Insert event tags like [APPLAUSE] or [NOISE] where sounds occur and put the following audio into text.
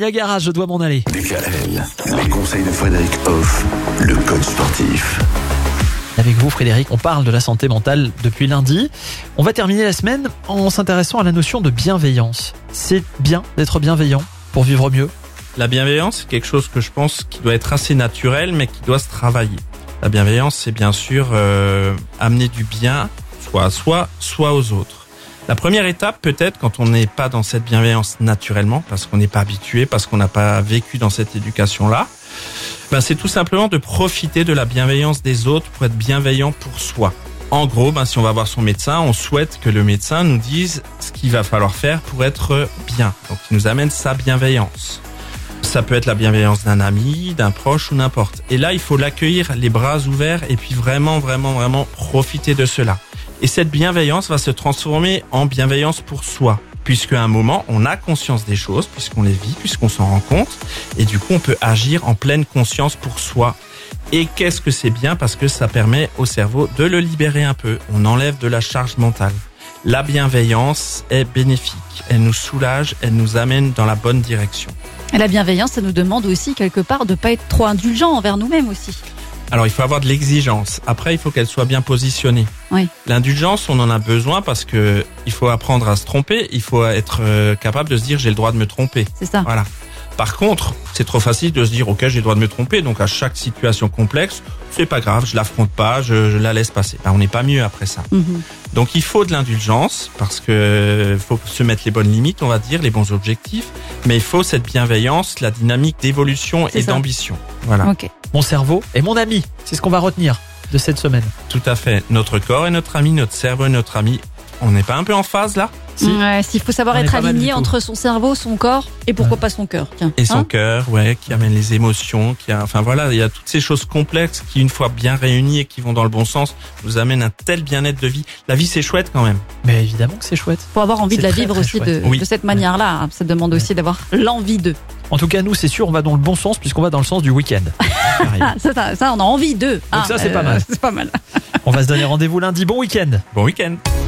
Niagara, je dois m'en aller. DKL, les conseils de Frédéric Hoff, le coach sportif. Avec vous, Frédéric, on parle de la santé mentale depuis lundi. On va terminer la semaine en s'intéressant à la notion de bienveillance. C'est bien d'être bienveillant pour vivre mieux La bienveillance, c'est quelque chose que je pense qui doit être assez naturel, mais qui doit se travailler. La bienveillance, c'est bien sûr euh, amener du bien, soit à soi, soit aux autres. La première étape, peut-être, quand on n'est pas dans cette bienveillance naturellement, parce qu'on n'est pas habitué, parce qu'on n'a pas vécu dans cette éducation-là, ben c'est tout simplement de profiter de la bienveillance des autres pour être bienveillant pour soi. En gros, ben, si on va voir son médecin, on souhaite que le médecin nous dise ce qu'il va falloir faire pour être bien. Donc, il nous amène sa bienveillance. Ça peut être la bienveillance d'un ami, d'un proche ou n'importe. Et là, il faut l'accueillir les bras ouverts et puis vraiment, vraiment, vraiment profiter de cela. Et cette bienveillance va se transformer en bienveillance pour soi, puisque à un moment, on a conscience des choses, puisqu'on les vit, puisqu'on s'en rend compte, et du coup, on peut agir en pleine conscience pour soi. Et qu'est-ce que c'est bien parce que ça permet au cerveau de le libérer un peu. On enlève de la charge mentale. La bienveillance est bénéfique. Elle nous soulage, elle nous amène dans la bonne direction. Et la bienveillance, ça nous demande aussi quelque part de pas être trop indulgent envers nous-mêmes aussi. Alors il faut avoir de l'exigence. Après, il faut qu'elle soit bien positionnée. Oui. L'indulgence, on en a besoin parce que il faut apprendre à se tromper. Il faut être euh, capable de se dire j'ai le droit de me tromper. C'est ça. Voilà. Par contre, c'est trop facile de se dire ok j'ai le droit de me tromper. Donc à chaque situation complexe, c'est pas grave, je l'affronte pas, je, je la laisse passer. Ben, on n'est pas mieux après ça. Mhm. Donc il faut de l'indulgence parce que faut se mettre les bonnes limites, on va dire, les bons objectifs. Mais il faut cette bienveillance, la dynamique d'évolution et d'ambition. Voilà. Ok. Mon cerveau est mon ami. C'est ce qu'on va retenir de cette semaine. Tout à fait. Notre corps est notre ami, notre cerveau est notre ami. On n'est pas un peu en phase là Si. Ouais, s'il faut savoir On être aligné entre son cerveau, son corps et pourquoi pas son cœur. Tiens. Et son Hein cœur, ouais, qui amène les émotions, qui a, enfin voilà, il y a toutes ces choses complexes qui, une fois bien réunies et qui vont dans le bon sens, nous amènent un tel bien-être de vie. La vie, c'est chouette quand même. Mais évidemment que c'est chouette. Faut avoir envie de la très, vivre très aussi de, chouette. Oui. de cette manière-là. Ça demande aussi d'avoir l'envie de. En tout cas, nous, c'est sûr, on va dans le bon sens puisqu'on va dans le sens du week-end. [LAUGHS] Ah, ça, ça, ça, on a envie de. Ah, ça, c'est pas mal. [LAUGHS] C'est pas mal. on va se donner rendez-vous lundi. Bon week-end. Bon week-end.